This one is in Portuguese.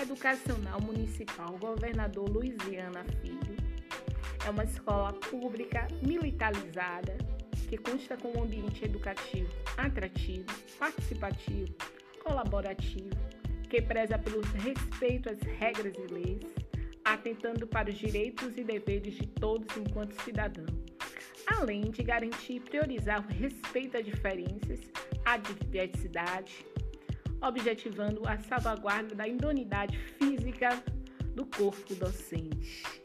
Educacional Municipal Governador Luiziana Filho. É uma escola pública militarizada que consta com um ambiente educativo atrativo, participativo, colaborativo, que preza pelo respeito às regras e leis, atentando para os direitos e deveres de todos enquanto cidadão, além de garantir e priorizar o respeito às diferenças, à diversidade, objetivando a salvaguarda da idoneidade física do corpo docente.